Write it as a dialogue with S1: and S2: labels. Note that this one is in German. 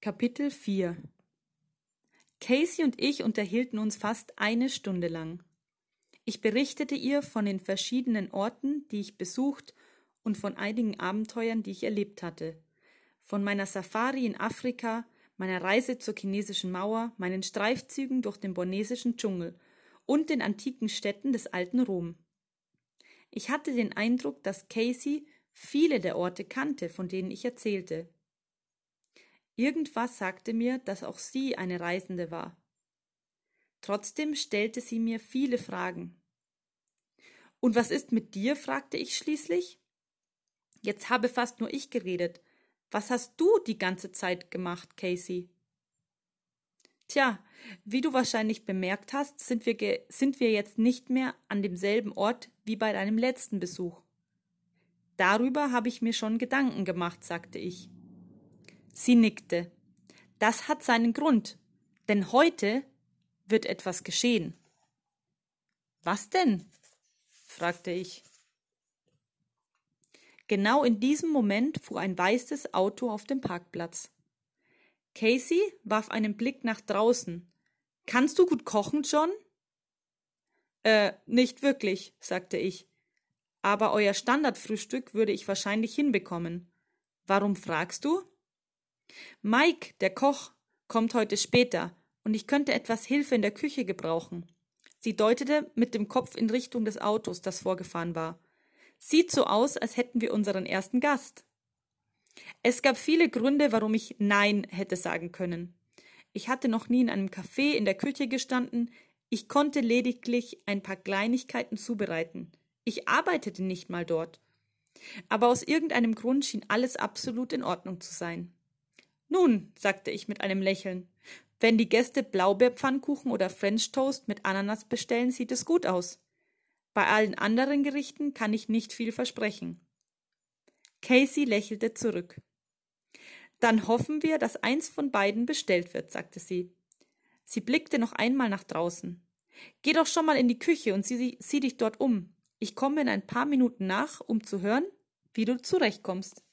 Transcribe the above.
S1: Kapitel 4 Casey und ich unterhielten uns fast eine Stunde lang. Ich berichtete ihr von den verschiedenen Orten, die ich besucht und von einigen Abenteuern, die ich erlebt hatte. Von meiner Safari in Afrika, meiner Reise zur chinesischen Mauer, meinen Streifzügen durch den bornesischen Dschungel und den antiken Städten des alten Rom. Ich hatte den Eindruck, dass Casey viele der Orte kannte, von denen ich erzählte. Irgendwas sagte mir, dass auch sie eine Reisende war. Trotzdem stellte sie mir viele Fragen. Und was ist mit dir? fragte ich schließlich. Jetzt habe fast nur ich geredet. Was hast du die ganze Zeit gemacht, Casey? Tja, wie du wahrscheinlich bemerkt hast, sind wir, sind wir jetzt nicht mehr an demselben Ort wie bei deinem letzten Besuch. Darüber habe ich mir schon Gedanken gemacht, sagte ich. Sie nickte. Das hat seinen Grund, denn heute wird etwas geschehen. Was denn? fragte ich. Genau in diesem Moment fuhr ein weißes Auto auf dem Parkplatz. Casey warf einen Blick nach draußen. Kannst du gut kochen, John? Äh, nicht wirklich, sagte ich. Aber euer Standardfrühstück würde ich wahrscheinlich hinbekommen. Warum fragst du? Mike, der Koch, kommt heute später, und ich könnte etwas Hilfe in der Küche gebrauchen. Sie deutete mit dem Kopf in Richtung des Autos, das vorgefahren war. Sieht so aus, als hätten wir unseren ersten Gast. Es gab viele Gründe, warum ich Nein hätte sagen können. Ich hatte noch nie in einem Café in der Küche gestanden, ich konnte lediglich ein paar Kleinigkeiten zubereiten. Ich arbeitete nicht mal dort. Aber aus irgendeinem Grund schien alles absolut in Ordnung zu sein. Nun, sagte ich mit einem Lächeln, wenn die Gäste Blaubeerpfannkuchen oder French Toast mit Ananas bestellen, sieht es gut aus. Bei allen anderen Gerichten kann ich nicht viel versprechen. Casey lächelte zurück. Dann hoffen wir, dass eins von beiden bestellt wird, sagte sie. Sie blickte noch einmal nach draußen. Geh doch schon mal in die Küche und sieh, sieh dich dort um. Ich komme in ein paar Minuten nach, um zu hören, wie du zurechtkommst.